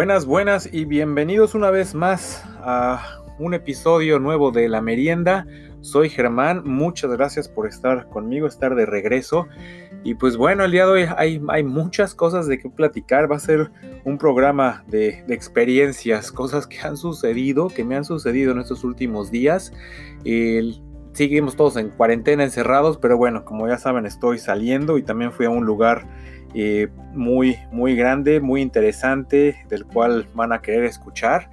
Buenas, buenas y bienvenidos una vez más a un episodio nuevo de La Merienda. Soy Germán, muchas gracias por estar conmigo, estar de regreso. Y pues bueno, el día de hoy hay, muchas cosas de qué platicar. Va a ser un programa de, experiencias, cosas que han sucedido, que me han sucedido en estos últimos días. seguimos todos en cuarentena, encerrados, pero bueno, como ya saben, estoy saliendo y también fui a un lugar eh, muy, muy grande, muy interesante, del cual van a querer escuchar.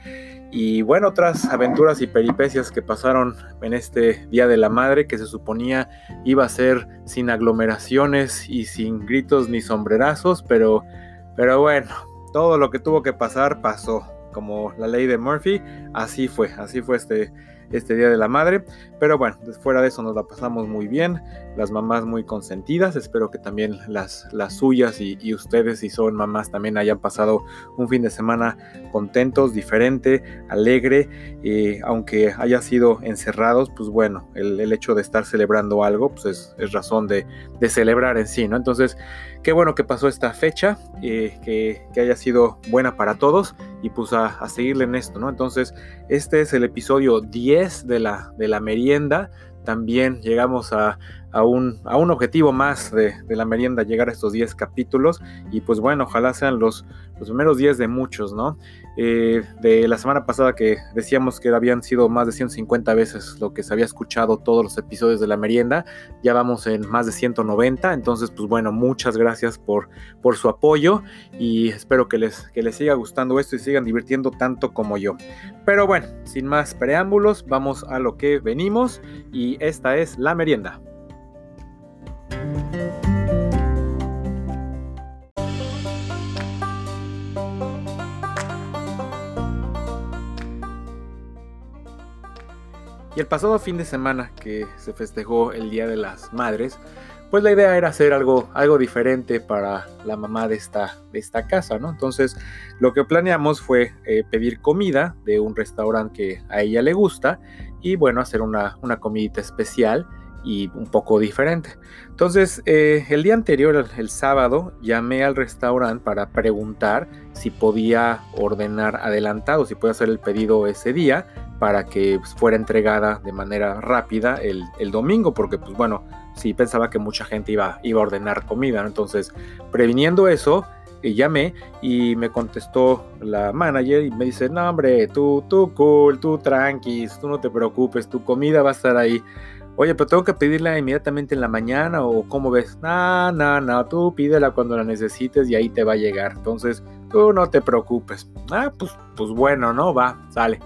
Y bueno, otras aventuras y peripecias que pasaron en este Día de la Madre, que se suponía iba a ser sin aglomeraciones y sin gritos ni sombrerazos, pero, pero bueno, todo lo que tuvo que pasar pasó, como la ley de Murphy, así fue, así fue este, este Día de la Madre. Pero bueno, fuera de eso nos la pasamos muy bien, las mamás muy consentidas, espero que también las, las suyas y, ustedes si son mamás también hayan pasado un fin de semana contentos, diferente, alegre, eh, aunque haya sido encerrados, pues bueno, el, hecho de estar celebrando algo, pues es, razón de, celebrar en sí, ¿no? Entonces, qué bueno que pasó esta fecha, eh, que, haya sido buena para todos y pues a, a seguirle en esto, ¿no? Entonces, este es el episodio 10 de la, de la merienda. También llegamos a, a un, a un objetivo más de, la merienda, llegar a estos 10 capítulos. Y pues bueno, ojalá sean los, los primeros 10 de muchos, ¿no? Eh, de la semana pasada que decíamos que habían sido más de 150 veces lo que se había escuchado todos los episodios de la merienda, ya vamos en más de 190. Entonces, pues bueno, muchas gracias por, por su apoyo y espero que les, que les siga gustando esto y sigan divirtiendo tanto como yo. Pero bueno, sin más preámbulos, vamos a lo que venimos y esta es la merienda. Y el pasado fin de semana que se festejó el Día de las Madres, pues la idea era hacer algo, algo diferente para la mamá de esta, de esta casa, ¿no? Entonces lo que planeamos fue eh, pedir comida de un restaurante que a ella le gusta y bueno, hacer una, una comidita especial y un poco diferente. Entonces, eh, el día anterior, el, sábado, llamé al restaurante para preguntar si podía ordenar adelantado, si podía hacer el pedido ese día para que pues, fuera entregada de manera rápida el, domingo, porque pues bueno, sí pensaba que mucha gente iba, iba a ordenar comida, entonces previniendo eso, eh, llamé y me contestó la manager y me dice, no hombre, tú, tú cool, tú tranquis, tú no te preocupes, tu comida va a estar ahí. Oye, pero tengo que pedirla inmediatamente en la mañana o cómo ves. No, no, no, tú pídela cuando la necesites y ahí te va a llegar. Entonces, tú no te preocupes. Ah, pues, pues bueno, ¿no? Va, sale.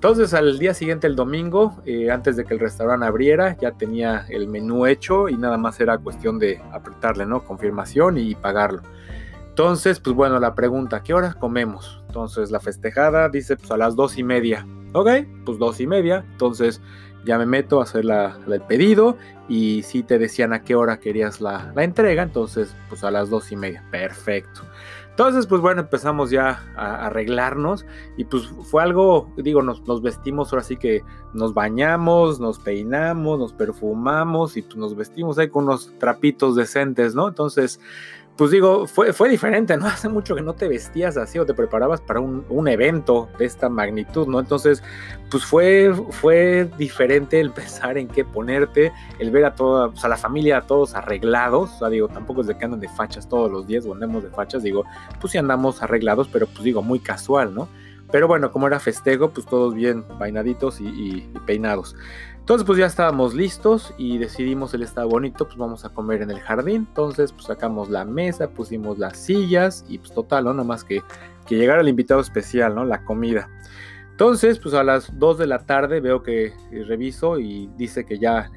Entonces al día siguiente, el domingo, eh, antes de que el restaurante abriera, ya tenía el menú hecho y nada más era cuestión de apretarle, ¿no? Confirmación y pagarlo. Entonces, pues bueno, la pregunta, ¿qué horas comemos? Entonces la festejada dice, pues a las dos y media. Ok, pues dos y media. Entonces ya me meto a hacer el pedido y si te decían a qué hora querías la, entrega, entonces pues a las dos y media. Perfecto. Entonces, pues bueno, empezamos ya a arreglarnos y pues fue algo, digo, nos, vestimos, ahora sí que nos bañamos, nos peinamos, nos perfumamos y pues nos vestimos ahí con unos trapitos decentes, ¿no? Entonces, pues digo, fue, fue diferente, ¿no? Hace mucho que no te vestías así o te preparabas para un, evento de esta magnitud, ¿no? Entonces, pues fue, fue diferente el pensar en qué ponerte, el ver a toda, pues a la familia, a todos arreglados, o sea, digo, tampoco es de que andan de fachas todos los días o andemos de fachas, digo, pues sí andamos arreglados, pero pues digo, muy casual, ¿no? Pero bueno, como era festejo, pues todos bien bainaditos y peinados. Entonces pues ya estábamos listos y decidimos, él estaba bonito, pues vamos a comer en el jardín. Entonces pues sacamos la mesa, pusimos las sillas y pues total, ¿no? Nada más que, que llegara el invitado especial, ¿no? La comida. Entonces pues a las 2 de la tarde veo que reviso y dice que ya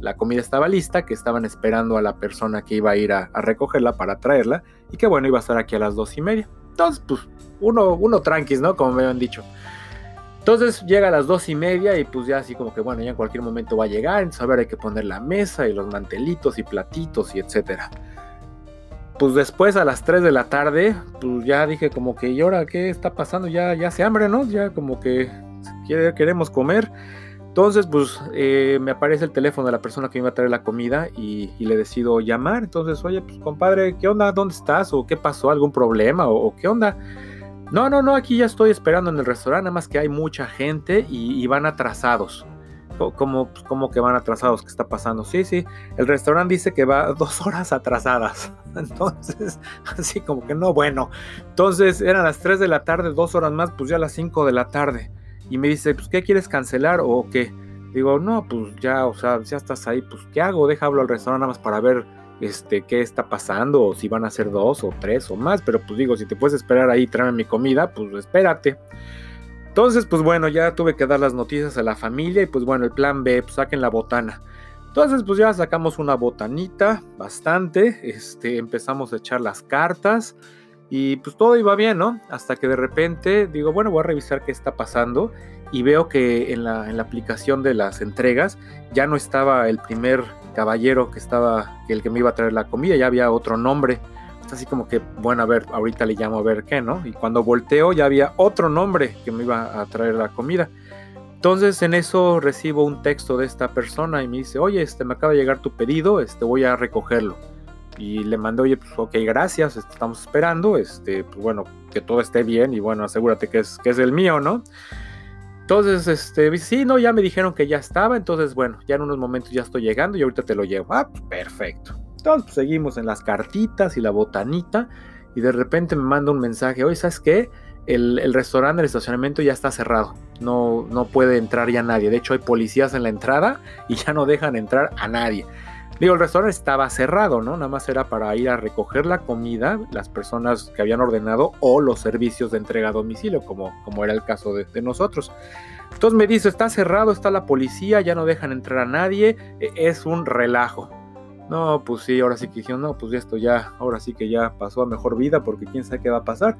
la comida estaba lista, que estaban esperando a la persona que iba a ir a, recogerla para traerla y que bueno, iba a estar aquí a las dos y media. Entonces pues uno, uno tranquis, ¿no? Como me habían dicho. Entonces llega a las dos y media y pues ya así como que bueno, ya en cualquier momento va a llegar, entonces a ver hay que poner la mesa y los mantelitos y platitos y etcétera. Pues después a las 3 de la tarde, pues ya dije como que, ¿y ahora qué está pasando? Ya, ya se hambre, ¿no? Ya como que queremos comer. Entonces, pues eh, me aparece el teléfono de la persona que me iba a traer la comida y, le decido llamar. Entonces, oye, pues compadre, ¿qué onda? ¿Dónde estás? ¿O qué pasó? ¿Algún problema? ¿O, qué onda? No, no, no, aquí ya estoy esperando en el restaurante, nada más que hay mucha gente y, van atrasados. ¿Cómo, ¿Cómo, que van atrasados? ¿Qué está pasando? Sí, sí, el restaurante dice que va dos horas atrasadas. Entonces, así como que no, bueno. Entonces eran las 3 de la tarde, dos horas más, pues ya las 5 de la tarde. Y me dice, pues, ¿qué quieres cancelar o qué? Digo, no, pues ya, o sea, ya estás ahí, pues, ¿qué hago? Deja hablo al restaurante más para ver este, qué está pasando, o si van a ser dos o tres o más, pero pues digo, si te puedes esperar ahí y traerme mi comida, pues espérate. Entonces, pues bueno, ya tuve que dar las noticias a la familia y pues bueno, el plan B, pues saquen la botana. Entonces, pues ya sacamos una botanita, bastante, este, empezamos a echar las cartas y pues todo iba bien, ¿no? Hasta que de repente digo, bueno, voy a revisar qué está pasando y veo que en la, aplicación de las entregas ya no estaba el primer caballero que estaba, el que me iba a traer la comida, ya había otro nombre. Así como que, bueno, a ver, ahorita le llamo a ver qué, ¿no? Y cuando volteo ya había otro nombre que me iba a traer la comida. Entonces en eso recibo un texto de esta persona y me dice, oye, este, me acaba de llegar tu pedido, este, voy a recogerlo. Y le mandé, oye, pues ok, gracias, este, estamos esperando, este, pues bueno, que todo esté bien y bueno, asegúrate que es, que es el mío, ¿no? Entonces, este, sí, no, ya me dijeron que ya estaba, entonces, bueno, ya en unos momentos ya estoy llegando y ahorita te lo llevo. Ah, pues, perfecto. Entonces, pues, seguimos en las cartitas y la botanita y de repente me manda un mensaje, oye, ¿sabes qué? El, el restaurante, el estacionamiento ya está cerrado, no, no puede entrar ya nadie. De hecho, hay policías en la entrada y ya no dejan entrar a nadie. Digo, el restaurante estaba cerrado, ¿no? Nada más era para ir a recoger la comida, las personas que habían ordenado o los servicios de entrega a domicilio, como, como era el caso de, nosotros. Entonces me dice, está cerrado, está la policía, ya no dejan entrar a nadie, e, es un relajo. No, pues sí, ahora sí que dijeron, no, pues esto ya, ahora sí que ya pasó a mejor vida porque quién sabe qué va a pasar.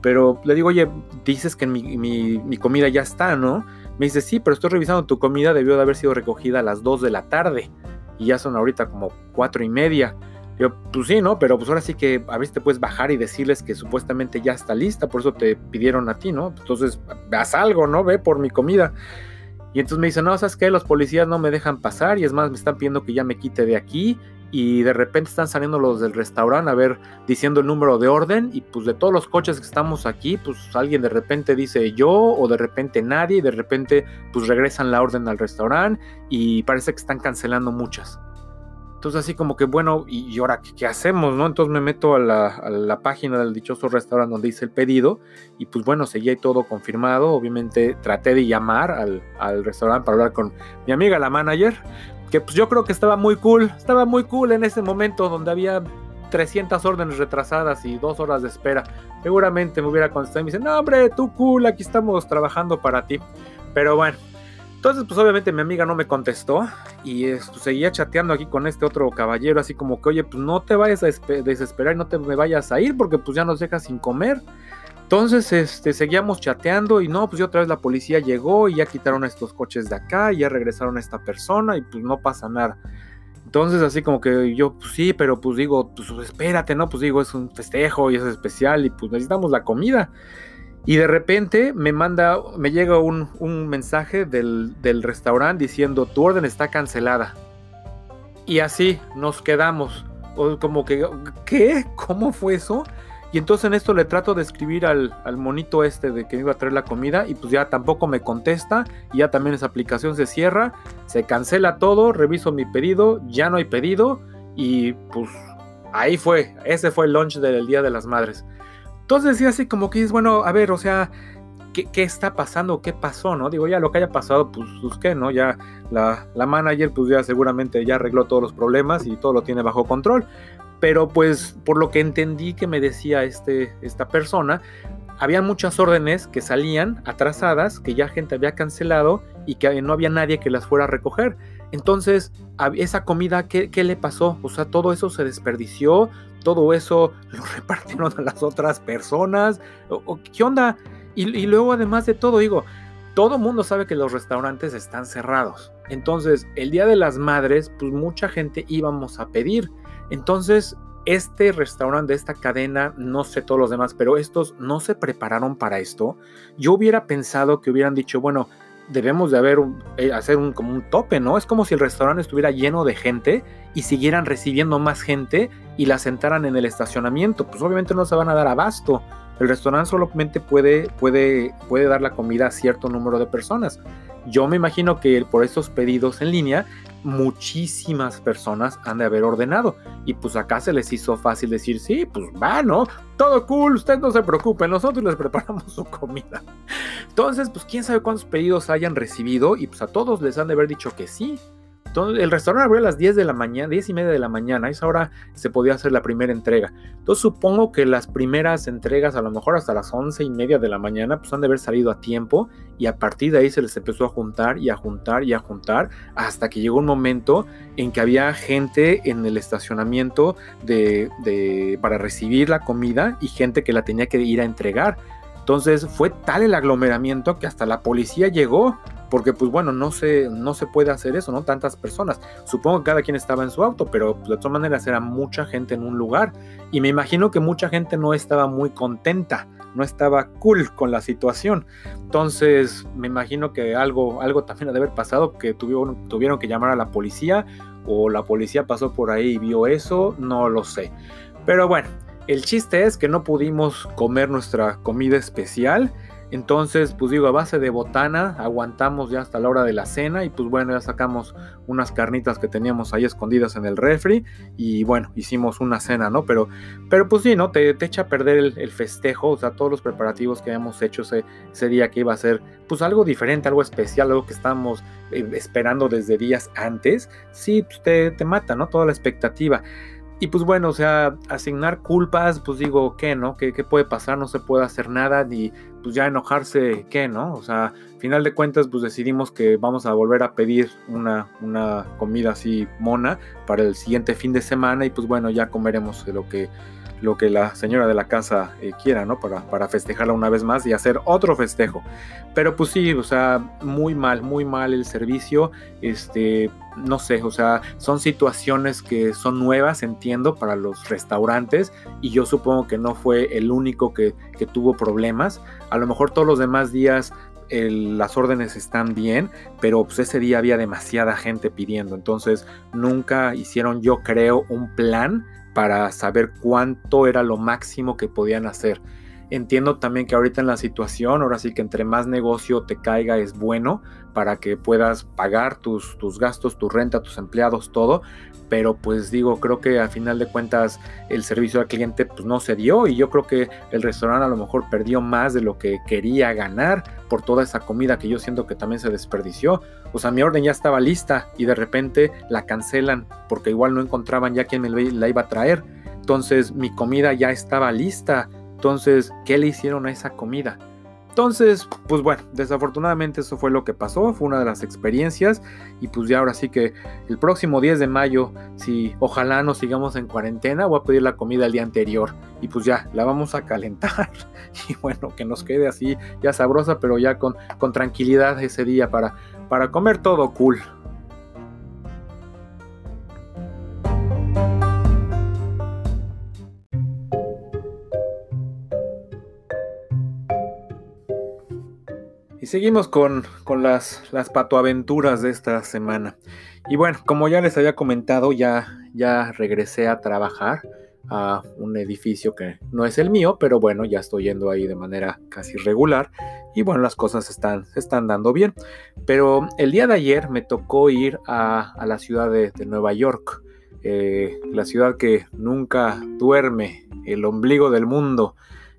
Pero le digo, oye, dices que mi, mi, mi comida ya está, ¿no? Me dice, sí, pero estoy revisando tu comida, debió de haber sido recogida a las 2 de la tarde y ya son ahorita como cuatro y media. Yo, pues sí, ¿no? Pero pues ahora sí que a veces te puedes bajar y decirles que supuestamente ya está lista, por eso te pidieron a ti, ¿no? Entonces, haz algo, ¿no? Ve por mi comida. Y entonces me dice, no, ¿sabes qué? Los policías no me dejan pasar y es más, me están pidiendo que ya me quite de aquí y de repente están saliendo los del restaurante a ver diciendo el número de orden y pues de todos los coches que estamos aquí pues alguien de repente dice yo o de repente nadie y de repente pues regresan la orden al restaurante y parece que están cancelando muchas. Entonces así como que bueno, ¿y, ahora ¿qué, hacemos? no Entonces me meto a la, página del dichoso restaurante donde hice el pedido y pues bueno, seguía todo confirmado. Obviamente traté de llamar al restaurante para hablar con mi amiga la manager, pues yo creo que estaba muy cool, estaba muy cool en ese momento donde había 300 órdenes retrasadas y dos horas de espera. Seguramente me hubiera contestado y me dice, no hombre, tú cool, aquí estamos trabajando para ti. Pero bueno, entonces pues obviamente mi amiga no me contestó y pues, seguía chateando aquí con este otro caballero así como que, oye, pues no te vayas a desesperar y no te me vayas a ir porque pues ya nos dejas sin comer. Entonces, este, seguíamos chateando y no, pues otra vez la policía llegó y ya quitaron estos coches de acá y ya regresaron a esta persona y pues no pasa nada. Entonces, así como que yo, pues sí, pero pues digo, pues espérate, ¿no? Pues digo, es un festejo y es especial y pues necesitamos la comida. Y de repente me manda, me llega un, un mensaje del, del restaurante diciendo, tu orden está cancelada. Y así nos quedamos. Como que, ¿qué? ¿Cómo fue eso? Y entonces en esto le trato de escribir al, monito este de que me iba a traer la comida y pues ya tampoco me contesta y ya también esa aplicación se cierra, se cancela todo, reviso mi pedido, ya no hay pedido y pues ahí fue, ese fue el lunch del Día de las Madres. Entonces decía así como que es bueno, a ver, o sea, ¿qué, ¿qué, está pasando? ¿Qué pasó? ¿No? Digo, ya lo que haya pasado, pues, pues qué, ¿no? Ya la, la manager pues ya seguramente ya arregló todos los problemas y todo lo tiene bajo control. Pero pues por lo que entendí que me decía este, esta persona, había muchas órdenes que salían atrasadas, que ya gente había cancelado y que no había nadie que las fuera a recoger. Entonces, esa comida, ¿qué, qué le pasó? O sea, todo eso se desperdició, todo eso lo repartieron a las otras personas. ¿Qué onda? Y, y luego, además de todo, digo, todo mundo sabe que los restaurantes están cerrados. Entonces, el Día de las Madres, pues mucha gente íbamos a pedir. Entonces, este restaurante esta cadena, no sé todos los demás, pero estos no se prepararon para esto. Yo hubiera pensado que hubieran dicho, bueno, debemos de haber eh, hacer un, como un tope, ¿no? Es como si el restaurante estuviera lleno de gente y siguieran recibiendo más gente y la sentaran en el estacionamiento. Pues obviamente no se van a dar abasto. El restaurante solamente puede, puede, puede dar la comida a cierto número de personas. Yo me imagino que por estos pedidos en línea, muchísimas personas han de haber ordenado. Y pues acá se les hizo fácil decir, sí, pues va, ¿no? Todo cool, usted no se preocupe, nosotros les preparamos su comida. Entonces, pues quién sabe cuántos pedidos hayan recibido y pues a todos les han de haber dicho que sí el restaurante abrió a las 10 de la mañana, 10 y media de la mañana, a esa hora se podía hacer la primera entrega. Entonces supongo que las primeras entregas, a lo mejor hasta las 11 y media de la mañana, pues han de haber salido a tiempo y a partir de ahí se les empezó a juntar y a juntar y a juntar hasta que llegó un momento en que había gente en el estacionamiento de, para recibir la comida y gente que la tenía que ir a entregar. Entonces fue tal el aglomeramiento que hasta la policía llegó porque pues bueno, no se, no se puede hacer eso, ¿no? Tantas personas. Supongo que cada quien estaba en su auto, pero pues, de todas maneras era mucha gente en un lugar y me imagino que mucha gente no estaba muy contenta, no estaba cool con la situación. Entonces me imagino que algo, algo también ha de haber pasado, que tuvieron, tuvieron que llamar a la policía o la policía pasó por ahí y vio eso, no lo sé. Pero bueno, el chiste es que no pudimos comer nuestra comida especial entonces, pues digo, a base de botana, aguantamos ya hasta la hora de la cena y pues bueno, ya sacamos unas carnitas que teníamos ahí escondidas en el refri y bueno, hicimos una cena, ¿no? Pero, pero pues sí, ¿no? Te, te echa a perder el, festejo, o sea, todos los preparativos que habíamos hecho ese, día que iba a ser pues algo diferente, algo especial, algo que estábamos eh, esperando desde días antes, sí, pues te, te mata, ¿no? Toda la expectativa. Y pues bueno, o sea, asignar culpas, pues digo, ¿qué, no? ¿Qué, ¿Qué, puede pasar? No se puede hacer nada, ni pues ya enojarse, ¿qué, no? O sea, final de cuentas, pues decidimos que vamos a volver a pedir una, una comida así mona para el siguiente fin de semana y pues bueno, ya comeremos lo que lo que la señora de la casa eh, quiera, ¿no? Para, para festejarla una vez más y hacer otro festejo. Pero pues sí, o sea, muy mal, muy mal el servicio. Este, no sé, o sea, son situaciones que son nuevas, entiendo, para los restaurantes y yo supongo que no fue el único que, que tuvo problemas. A lo mejor todos los demás días las órdenes están bien, pero pues ese día había demasiada gente pidiendo, entonces nunca hicieron yo creo un plan para saber cuánto era lo máximo que podían hacer. Entiendo también que ahorita en la situación, ahora sí que entre más negocio te caiga es bueno para que puedas pagar tus, tus gastos, tu renta, tus empleados, todo. Pero pues digo, creo que al final de cuentas el servicio al cliente pues no se dio y yo creo que el restaurante a lo mejor perdió más de lo que quería ganar por toda esa comida que yo siento que también se desperdició. O sea, mi orden ya estaba lista y de repente la cancelan porque igual no encontraban ya quien me la iba a traer. Entonces mi comida ya estaba lista entonces, ¿qué le hicieron a esa comida? Entonces, pues bueno, desafortunadamente eso fue lo que pasó, fue una de las experiencias y pues ya ahora sí que el próximo 10 de mayo, si ojalá nos sigamos en cuarentena, voy a pedir la comida el día anterior y pues ya la vamos a calentar y bueno, que nos quede así ya sabrosa, pero ya con, con tranquilidad ese día para, para comer todo cool. Y seguimos con, las, las patoaventuras de esta semana. Y bueno, como ya les había comentado, ya, ya regresé a trabajar a un edificio que no es el mío, pero bueno, ya estoy yendo ahí de manera casi regular y bueno, las cosas están, están dando bien. Pero el día de ayer me tocó ir a, la ciudad de, Nueva York, eh, la ciudad que nunca duerme, el ombligo del mundo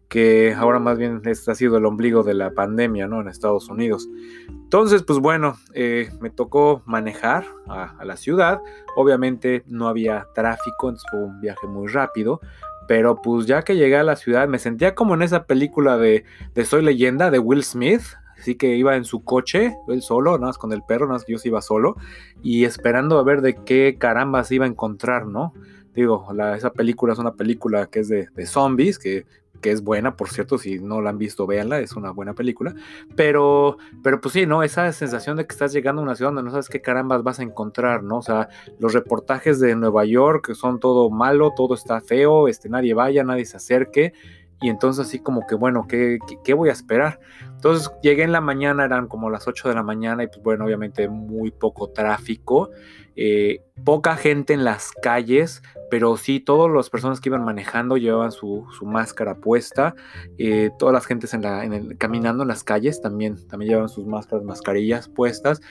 que ahora más bien ha sido el ombligo de la pandemia, ¿no? En Estados Unidos. Entonces, pues bueno, eh, me tocó manejar a, la ciudad. Obviamente no había tráfico, entonces fue un viaje muy rápido. Pero pues ya que llegué a la ciudad, me sentía como en esa película de, Soy leyenda de Will Smith. Así que iba en su coche, él solo, nada más con el perro, nada más que yo se iba solo. Y esperando a ver de qué caramba se iba a encontrar, ¿no? Digo, esa película es una película que es de, de zombies, que que es buena, por cierto, si no la han visto, véanla, es una buena película. Pero, pero pues sí, ¿no? Esa sensación de que estás llegando a una ciudad donde no sabes qué carambas vas a encontrar, ¿no? O sea, los reportajes de Nueva York son todo malo, todo está feo, este, nadie vaya, nadie se acerque. Y entonces así como que, bueno, ¿qué, qué, voy a esperar? Entonces llegué en la mañana, eran como las 8 de la mañana y pues bueno, obviamente muy poco tráfico, eh, poca gente en las calles, pero sí, todas las personas que iban manejando llevaban su, máscara puesta, eh, todas las gentes en la, caminando en las calles también, también llevaban sus máscaras, mascarillas puestas,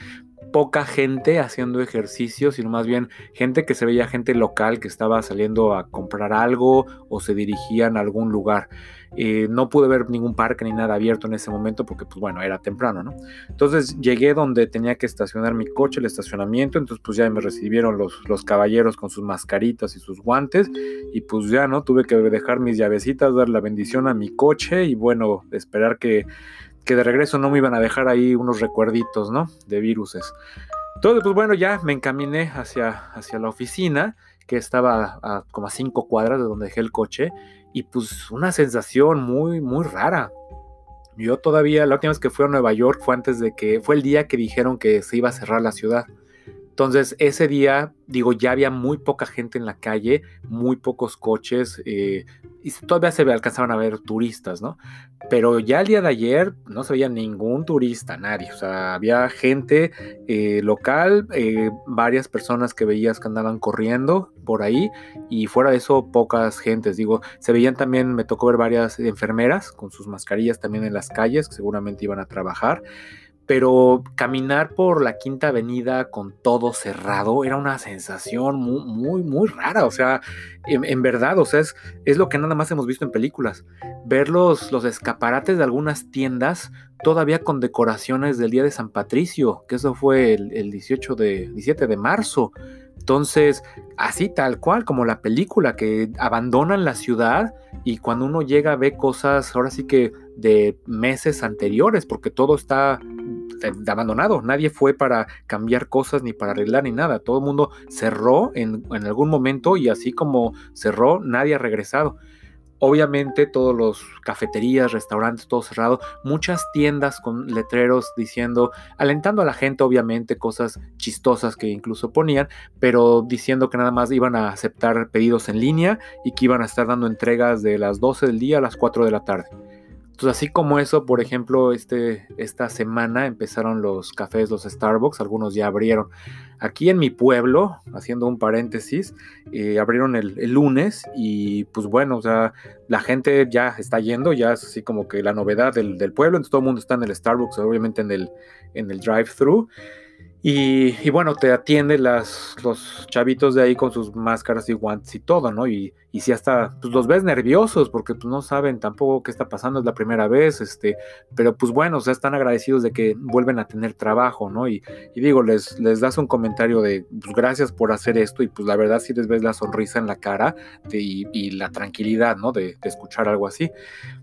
poca gente haciendo ejercicio, sino más bien gente que se veía gente local que estaba saliendo a comprar algo o se dirigían a algún lugar. Eh, no pude ver ningún parque ni nada abierto en ese momento porque, pues bueno, era temprano, ¿no? Entonces llegué donde tenía que estacionar mi coche, el estacionamiento, entonces pues ya me recibieron los, los caballeros con sus mascaritas y sus guantes y pues ya, ¿no? Tuve que dejar mis llavecitas, dar la bendición a mi coche y bueno, esperar que que de regreso no me iban a dejar ahí unos recuerditos, ¿no? De viruses. Entonces, pues bueno, ya me encaminé hacia, hacia la oficina, que estaba a, como a cinco cuadras de donde dejé el coche, y pues una sensación muy, muy rara. Yo todavía, la última vez que fui a Nueva York fue antes de que, fue el día que dijeron que se iba a cerrar la ciudad. Entonces, ese día, digo, ya había muy poca gente en la calle, muy pocos coches, eh, y todavía se alcanzaban a ver turistas, ¿no? Pero ya el día de ayer no se veía ningún turista, nadie. O sea, había gente eh, local, eh, varias personas que veías que andaban corriendo por ahí, y fuera de eso, pocas gentes. Digo, se veían también, me tocó ver varias enfermeras con sus mascarillas también en las calles, que seguramente iban a trabajar pero caminar por la Quinta Avenida con todo cerrado era una sensación muy, muy, muy rara. O sea, en, verdad, o sea, es, es, lo que nada más hemos visto en películas. Ver los, los, escaparates de algunas tiendas todavía con decoraciones del Día de San Patricio, que eso fue el, el 18 de, 17 de marzo. Entonces, así tal cual como la película, que abandonan la ciudad y cuando uno llega ve cosas, ahora sí que de meses anteriores, porque todo está abandonado. Nadie fue para cambiar cosas ni para arreglar ni nada. Todo el mundo cerró en, algún momento y así como cerró, nadie ha regresado. Obviamente todos los cafeterías, restaurantes, todo cerrado, muchas tiendas con letreros diciendo, alentando a la gente, obviamente, cosas chistosas que incluso ponían, pero diciendo que nada más iban a aceptar pedidos en línea y que iban a estar dando entregas de las 12 del día a las 4 de la tarde. Entonces, así como eso, por ejemplo, este, esta semana empezaron los cafés, los Starbucks, algunos ya abrieron. Aquí en mi pueblo, haciendo un paréntesis, eh, abrieron el, lunes y pues bueno, o sea, la gente ya está yendo, ya es así como que la novedad del, del pueblo, entonces todo el mundo está en el Starbucks, obviamente en el, en el drive-thru. Y, bueno, te atienden los chavitos de ahí con sus máscaras y guantes y todo, ¿no? Y, y si hasta pues, los ves nerviosos porque pues, no saben tampoco qué está pasando, es la primera vez, este, pero pues bueno, o sea, están agradecidos de que vuelven a tener trabajo, ¿no? Y, digo, les, les das un comentario de pues, gracias por hacer esto y pues la verdad sí les ves la sonrisa en la cara y, la tranquilidad, ¿no? De, escuchar algo así.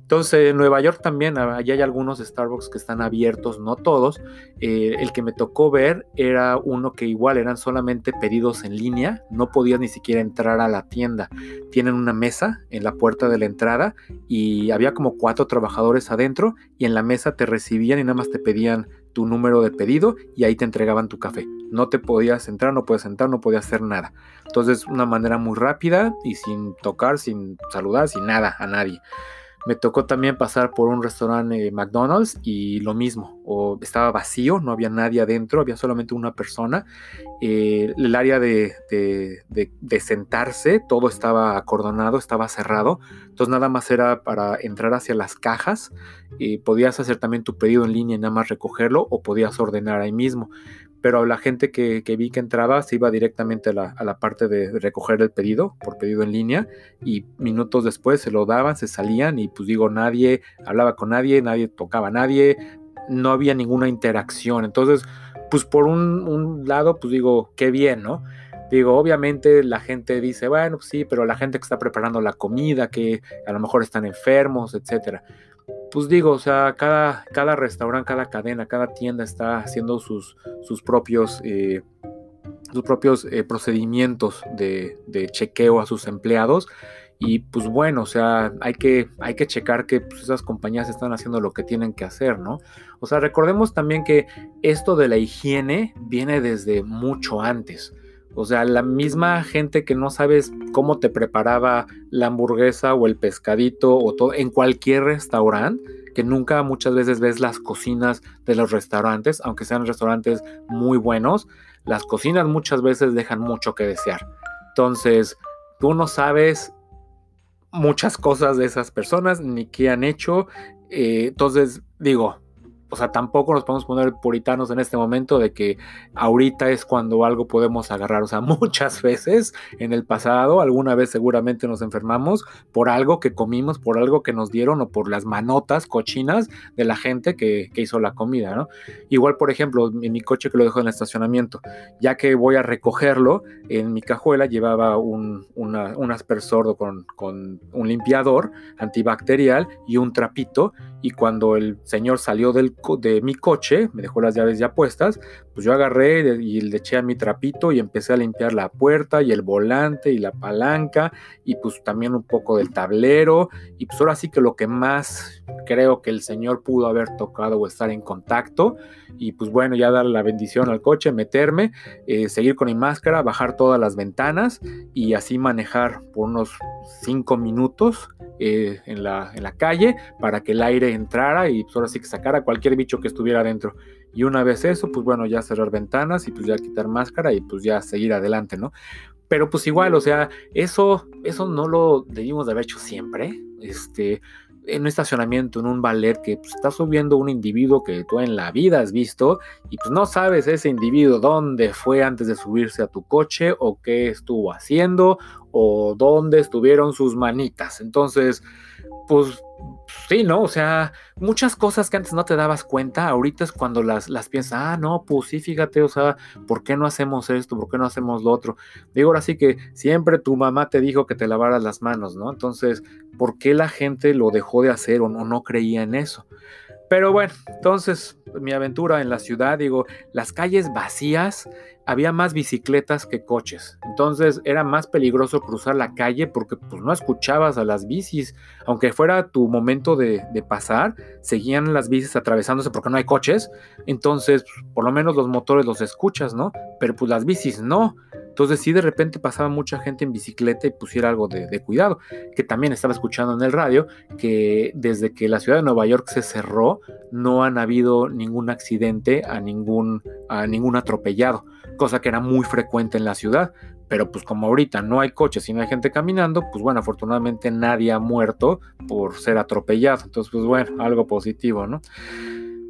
Entonces, en Nueva York también, allá hay algunos Starbucks que están abiertos, no todos. Eh, el que me tocó ver era uno que igual eran solamente pedidos en línea, no podías ni siquiera entrar a la tienda. Tienen una mesa en la puerta de la entrada y había como cuatro trabajadores adentro y en la mesa te recibían y nada más te pedían tu número de pedido y ahí te entregaban tu café. No te podías entrar, no podías entrar, no podías hacer nada. Entonces, una manera muy rápida y sin tocar, sin saludar, sin nada a nadie. Me tocó también pasar por un restaurante McDonald's y lo mismo, estaba vacío, no había nadie adentro, había solamente una persona. Eh, el área de, sentarse, todo estaba acordonado, estaba cerrado, entonces nada más era para entrar hacia las cajas. y podías hacer también tu pedido en línea y nada más recogerlo, o podías ordenar ahí mismo pero la gente que, vi que entraba se iba directamente a la, parte de recoger el pedido por pedido en línea y minutos después se lo daban, se salían y pues digo, nadie hablaba con nadie, nadie tocaba a nadie, no había ninguna interacción. Entonces, pues por un, lado, pues digo, qué bien, ¿no? Digo, obviamente la gente dice, bueno, pues sí, pero la gente que está preparando la comida, que a lo mejor están enfermos, etcétera pues digo, o sea, cada, cada restaurante, cada cadena, cada tienda está haciendo sus, sus propios, eh, sus propios eh, procedimientos de, chequeo a sus empleados. Y pues bueno, o sea, hay que, hay que checar que pues, esas compañías están haciendo lo que tienen que hacer, ¿no? O sea, recordemos también que esto de la higiene viene desde mucho antes. O sea, la misma gente que no sabes cómo te preparaba la hamburguesa o el pescadito o todo en cualquier restaurante, que nunca muchas veces ves las cocinas de los restaurantes, aunque sean restaurantes muy buenos, las cocinas muchas veces dejan mucho que desear. Entonces, tú no sabes muchas cosas de esas personas ni qué han hecho. Eh, entonces, digo, o sea, tampoco nos podemos poner puritanos en este momento de que ahorita es cuando algo podemos agarrar. O sea, muchas veces en el pasado, alguna vez seguramente nos enfermamos por algo que comimos, por algo que nos dieron o por las manotas cochinas de la gente que, hizo la comida, ¿no? Igual, por ejemplo, en mi coche que lo dejo en el estacionamiento, ya que voy a recogerlo, en mi cajuela llevaba un, un aspersor con, con un limpiador antibacterial y un trapito y cuando el señor salió del, de mi coche, me dejó las llaves ya puestas, pues yo agarré y le eché a mi trapito y empecé a limpiar la puerta y el volante y la palanca y pues también un poco del tablero y pues ahora sí que lo que más creo que el señor pudo haber tocado o estar en contacto y pues bueno, ya darle la bendición al coche, meterme, eh, seguir con mi máscara, bajar todas las ventanas y así manejar por unos cinco minutos eh, en, la, en la calle para que el aire entrara y pues ahora sí que sacara cualquier bicho que estuviera dentro. Y una vez eso, pues bueno, ya cerrar ventanas y pues ya quitar máscara y pues ya seguir adelante, ¿no? Pero pues igual, o sea, eso, eso no lo debimos de haber hecho siempre. Este, en un estacionamiento, en un ballet, que pues, está subiendo un individuo que tú en la vida has visto y pues no sabes ese individuo dónde fue antes de subirse a tu coche o qué estuvo haciendo o dónde estuvieron sus manitas. Entonces, pues sí, ¿no? O sea, muchas cosas que antes no te dabas cuenta, ahorita es cuando las, las piensas, ah, no, pues sí, fíjate, o sea, ¿por qué no hacemos esto? ¿Por qué no hacemos lo otro? Digo ahora sí que siempre tu mamá te dijo que te lavaras las manos, ¿no? Entonces, ¿por qué la gente lo dejó de hacer o no, no creía en eso? Pero bueno, entonces mi aventura en la ciudad, digo, las calles vacías, había más bicicletas que coches. Entonces era más peligroso cruzar la calle porque pues, no escuchabas a las bicis. Aunque fuera tu momento de, pasar, seguían las bicis atravesándose porque no hay coches. Entonces, por lo menos los motores los escuchas, ¿no? Pero pues las bicis no. Entonces, si de repente pasaba mucha gente en bicicleta y pusiera algo de, cuidado, que también estaba escuchando en el radio que desde que la ciudad de Nueva York se cerró, no han habido ningún accidente a ningún, a ningún atropellado, cosa que era muy frecuente en la ciudad. Pero pues como ahorita no hay coches y no hay gente caminando, pues bueno, afortunadamente nadie ha muerto por ser atropellado. Entonces, pues bueno, algo positivo, ¿no?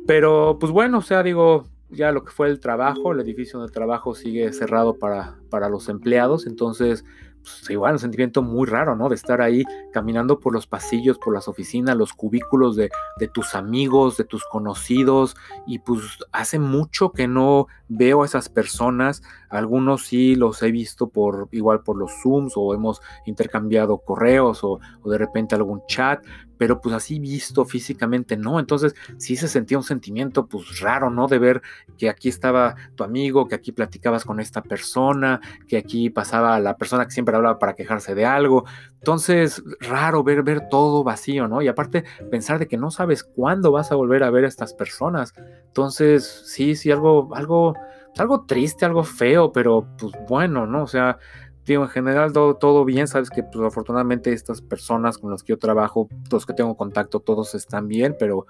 Pero pues bueno, o sea, digo, ya lo que fue el trabajo, el edificio de trabajo sigue cerrado para, para los empleados, entonces pues, igual un sentimiento muy raro, ¿no? De estar ahí caminando por los pasillos, por las oficinas, los cubículos de, de, tus amigos, de tus conocidos, y pues hace mucho que no veo a esas personas, algunos sí los he visto por igual por los Zooms o hemos intercambiado correos o, o de repente algún chat, pero pues así visto físicamente no, entonces sí se sentía un sentimiento pues raro, ¿no? De ver que aquí estaba tu amigo, que aquí platicabas con esta persona, que aquí pasaba la persona que siempre hablaba para quejarse de algo, entonces raro ver, ver todo vacío, ¿no? Y aparte pensar de que no sabes cuándo vas a volver a ver a estas personas, entonces sí, sí, algo, algo, algo triste, algo feo, pero pues bueno, ¿no? O sea, digo, en general todo, todo bien, sabes que pues, afortunadamente estas personas con las que yo trabajo, los que tengo contacto, todos están bien, pero,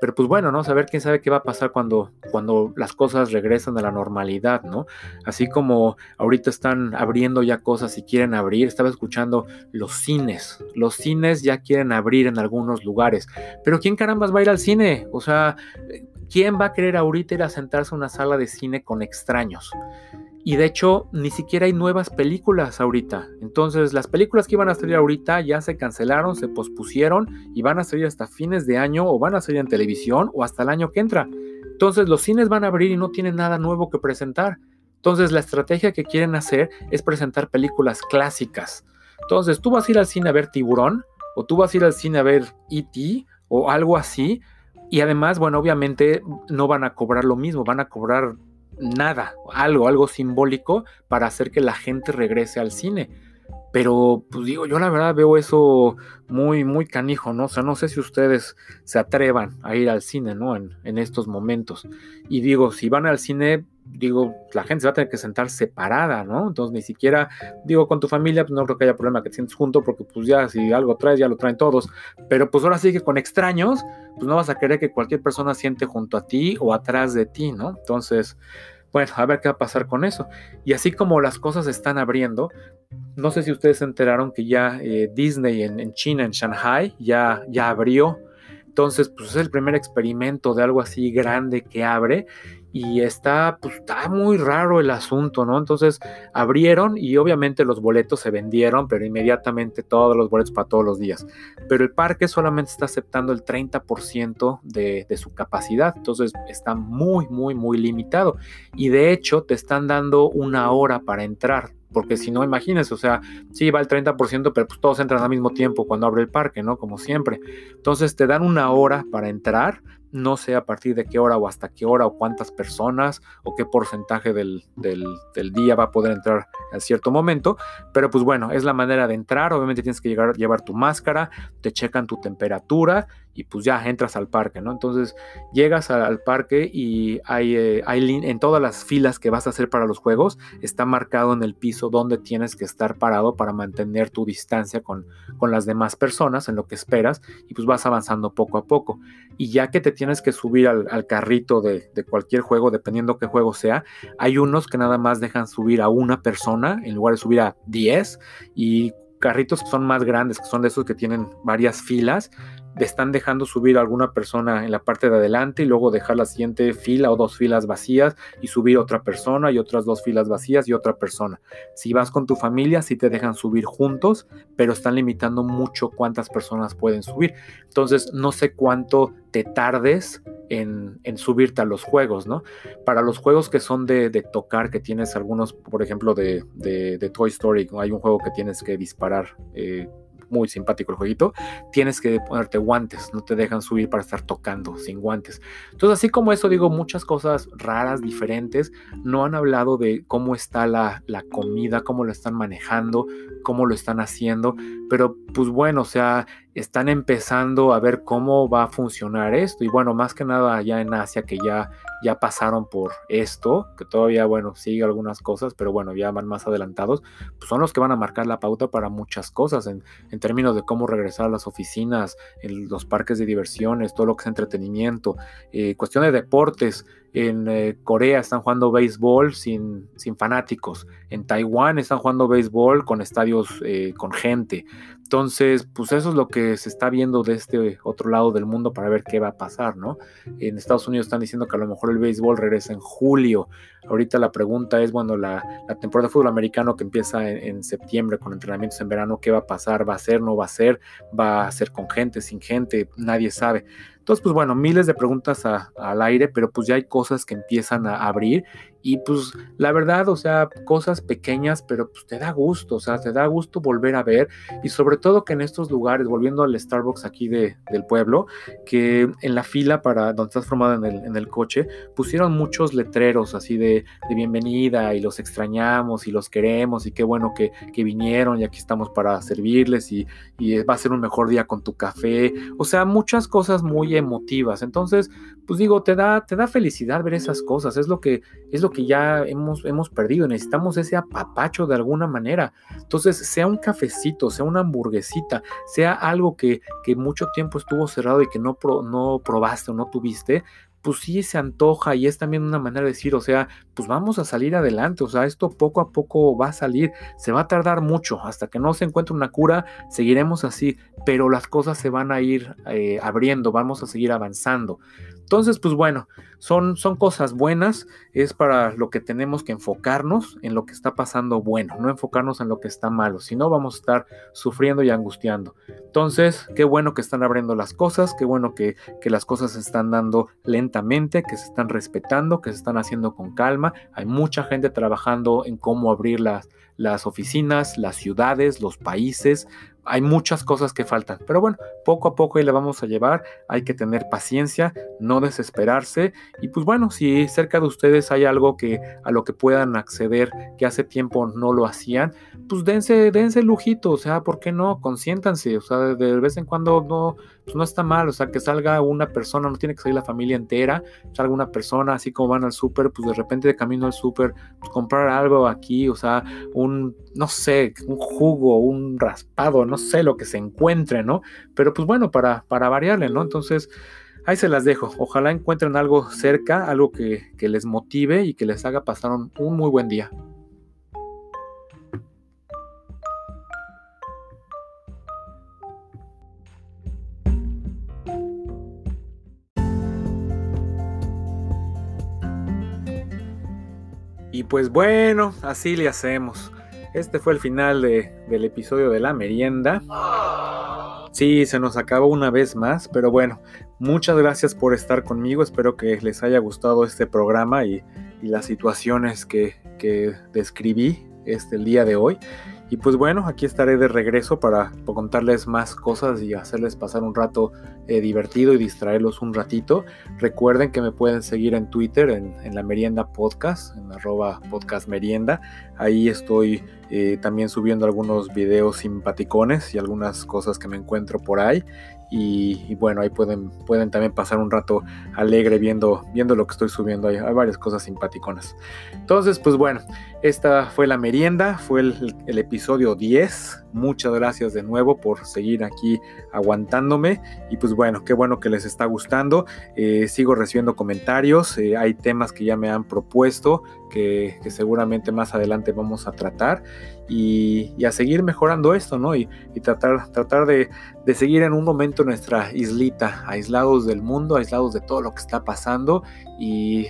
pero pues bueno, ¿no? Saber quién sabe qué va a pasar cuando, cuando las cosas regresan a la normalidad, ¿no? Así como ahorita están abriendo ya cosas y quieren abrir, estaba escuchando los cines, los cines ya quieren abrir en algunos lugares, pero ¿quién carambas va a ir al cine? O sea, ¿quién va a querer ahorita ir a sentarse a una sala de cine con extraños? Y de hecho, ni siquiera hay nuevas películas ahorita. Entonces, las películas que iban a salir ahorita ya se cancelaron, se pospusieron y van a salir hasta fines de año o van a salir en televisión o hasta el año que entra. Entonces, los cines van a abrir y no tienen nada nuevo que presentar. Entonces, la estrategia que quieren hacer es presentar películas clásicas. Entonces, tú vas a ir al cine a ver Tiburón o tú vas a ir al cine a ver E.T. o algo así. Y además, bueno, obviamente no van a cobrar lo mismo, van a cobrar nada, algo, algo simbólico para hacer que la gente regrese al cine. Pero, pues digo, yo la verdad veo eso muy, muy canijo, ¿no? O sea, no sé si ustedes se atrevan a ir al cine, ¿no? En, en estos momentos. Y digo, si van al cine, digo, la gente se va a tener que sentar separada, ¿no? Entonces ni siquiera, digo, con tu familia, pues no creo que haya problema que te sientes junto, porque pues ya si algo traes, ya lo traen todos. Pero pues ahora sí que con extraños, pues no vas a querer que cualquier persona siente junto a ti o atrás de ti, ¿no? Entonces, bueno, a ver qué va a pasar con eso. Y así como las cosas están abriendo, no sé si ustedes se enteraron que ya eh, Disney en, en, China, en Shanghai, ya, ya abrió. Entonces, pues es el primer experimento de algo así grande que abre y está, pues está muy raro el asunto, ¿no? Entonces abrieron y obviamente los boletos se vendieron, pero inmediatamente todos los boletos para todos los días. Pero el parque solamente está aceptando el 30% de, de su capacidad, entonces está muy, muy, muy limitado. Y de hecho te están dando una hora para entrar porque si no, imagínense, o sea, sí va el 30%, pero pues todos entran al mismo tiempo cuando abre el parque, ¿no? Como siempre. Entonces te dan una hora para entrar, no sé a partir de qué hora o hasta qué hora o cuántas personas o qué porcentaje del, día va a poder entrar en cierto momento, pero pues bueno, es la manera de entrar, obviamente tienes que llegar, llevar tu máscara, te checan tu temperatura y pues ya entras al parque, ¿no? Entonces llegas al parque y hay, eh, hay en todas las filas que vas a hacer para los juegos, está marcado en el piso donde tienes que estar parado para mantener tu distancia con, con las demás personas en lo que esperas y pues vas avanzando poco a poco. Y ya que te tienes que subir al, carrito de, de, cualquier juego, dependiendo qué juego sea, hay unos que nada más dejan subir a una persona en lugar de subir a 10 y carritos que son más grandes, que son de esos que tienen varias filas, están dejando subir a alguna persona en la parte de adelante y luego dejar la siguiente fila o dos filas vacías y subir otra persona y otras dos filas vacías y otra persona. Si vas con tu familia, sí te dejan subir juntos, pero están limitando mucho cuántas personas pueden subir. Entonces, no sé cuánto te tardes en, subirte a los juegos, ¿no? Para los juegos que son de, tocar, que tienes algunos, por ejemplo, de, de, Toy Story, hay un juego que tienes que disparar. Eh, muy simpático el jueguito, tienes que ponerte guantes, no te dejan subir para estar tocando sin guantes. Entonces, así como eso, digo, muchas cosas raras, diferentes, no han hablado de cómo está la, la comida, cómo lo están manejando, cómo lo están haciendo, pero pues bueno, o sea, están empezando a ver cómo va a funcionar esto y bueno, más que nada allá en Asia que ya ya pasaron por esto, que todavía, bueno, sigue algunas cosas, pero bueno, ya van más adelantados, pues son los que van a marcar la pauta para muchas cosas en, términos de cómo regresar a las oficinas, en los parques de diversiones, todo lo que es entretenimiento, eh, cuestión de deportes. En eh, Corea están jugando béisbol sin, sin fanáticos. En Taiwán están jugando béisbol con estadios eh, con gente. Entonces, pues eso es lo que se está viendo de este otro lado del mundo para ver qué va a pasar, ¿no? En Estados Unidos están diciendo que a lo mejor el béisbol regresa en julio. Ahorita la pregunta es, bueno, la, temporada de fútbol americano que empieza en, septiembre con entrenamientos en verano, ¿qué va a pasar? ¿Va a ser? ¿No va a ser? ¿Va a ser con gente, sin gente? Nadie sabe. Entonces, pues bueno, miles de preguntas al aire, pero pues ya hay cosas que empiezan a abrir y pues la verdad, o sea, cosas pequeñas, pero pues te da gusto, o sea, te da gusto volver a ver y sobre todo que en estos lugares, volviendo al Starbucks aquí de, del pueblo, que en la fila para donde estás formado en el, en el coche, pusieron muchos letreros así de, de, bienvenida y los extrañamos y los queremos y qué bueno que, que vinieron y aquí estamos para servirles y, y va a ser un mejor día con tu café, o sea, muchas cosas muy emotivas. Entonces, pues digo, te da, te da felicidad ver esas cosas. Es lo que, es lo que ya hemos, hemos perdido. Necesitamos ese apapacho de alguna manera. Entonces, sea un cafecito, sea una hamburguesita, sea algo que, que mucho tiempo estuvo cerrado y que no, no probaste o no tuviste, pues sí se antoja y es también una manera de decir, o sea, pues vamos a salir adelante, o sea, esto poco a poco va a salir, se va a tardar mucho, hasta que no se encuentre una cura, seguiremos así, pero las cosas se van a ir eh, abriendo, vamos a seguir avanzando. Entonces, pues bueno, son, son cosas buenas, es para lo que tenemos que enfocarnos en lo que está pasando bueno, no enfocarnos en lo que está malo, si no vamos a estar sufriendo y angustiando. Entonces, qué bueno que están abriendo las cosas, qué bueno que, que las cosas se están dando lentamente, que se están respetando, que se están haciendo con calma. Hay mucha gente trabajando en cómo abrir las, las oficinas, las ciudades, los países, hay muchas cosas que faltan. Pero bueno, poco a poco ahí le vamos a llevar. Hay que tener paciencia, no desesperarse. Y pues bueno, si cerca de ustedes hay algo que a lo que puedan acceder que hace tiempo no lo hacían, pues dense, dense lujito. O sea, ¿por qué no? Consiéntanse. O sea, de vez en cuando no, pues no está mal. O sea, que salga una persona, no tiene que salir la familia entera, salga una persona, así como van al súper, pues de repente de camino al súper, pues comprar algo aquí, o sea, un, no sé, un jugo, un raspado, no sé lo que se encuentre, ¿no? Pero pues bueno, para, para variarle, ¿no? Entonces, ahí se las dejo. Ojalá encuentren algo cerca, algo que, les motive y que les haga pasar un, muy buen día. Y pues bueno, así le hacemos. Este fue el final del episodio de la merienda. Sí, se nos acabó una vez más, pero bueno, muchas gracias por estar conmigo. Espero que les haya gustado este programa y, las situaciones que, que describí este, el día de hoy. Y pues bueno, aquí estaré de regreso para, contarles más cosas y hacerles pasar un rato eh, divertido y distraerlos un ratito. Recuerden que me pueden seguir en Twitter, en, la Merienda Podcast, en arroba podcast merienda. Ahí estoy eh, también subiendo algunos videos simpaticones y algunas cosas que me encuentro por ahí. Y, bueno, ahí pueden, pueden también pasar un rato alegre viendo, viendo lo que estoy subiendo. Hay, hay varias cosas simpaticonas. Entonces, pues bueno, esta fue la merienda, fue el, episodio 10. Muchas gracias de nuevo por seguir aquí aguantándome. Y pues bueno, qué bueno que les está gustando. Eh, sigo recibiendo comentarios. Eh, hay temas que ya me han propuesto que, seguramente más adelante vamos a tratar. Y, a seguir mejorando esto, ¿no? Y, tratar, tratar de, seguir en un momento nuestra islita, aislados del mundo, aislados de todo lo que está pasando. Y,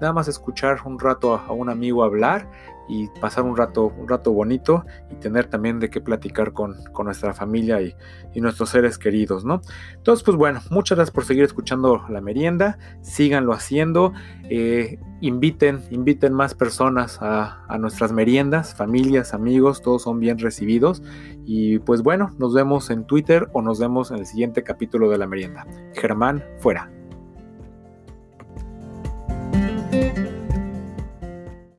nada más escuchar un rato a un amigo hablar y pasar un rato, un rato bonito y tener también de qué platicar con, nuestra familia y, nuestros seres queridos, ¿no? Entonces, pues bueno, muchas gracias por seguir escuchando la merienda, síganlo haciendo, eh, inviten, inviten más personas a, a nuestras meriendas, familias, amigos, todos son bien recibidos y pues bueno, nos vemos en Twitter o nos vemos en el siguiente capítulo de la merienda. Germán, fuera. Thank you.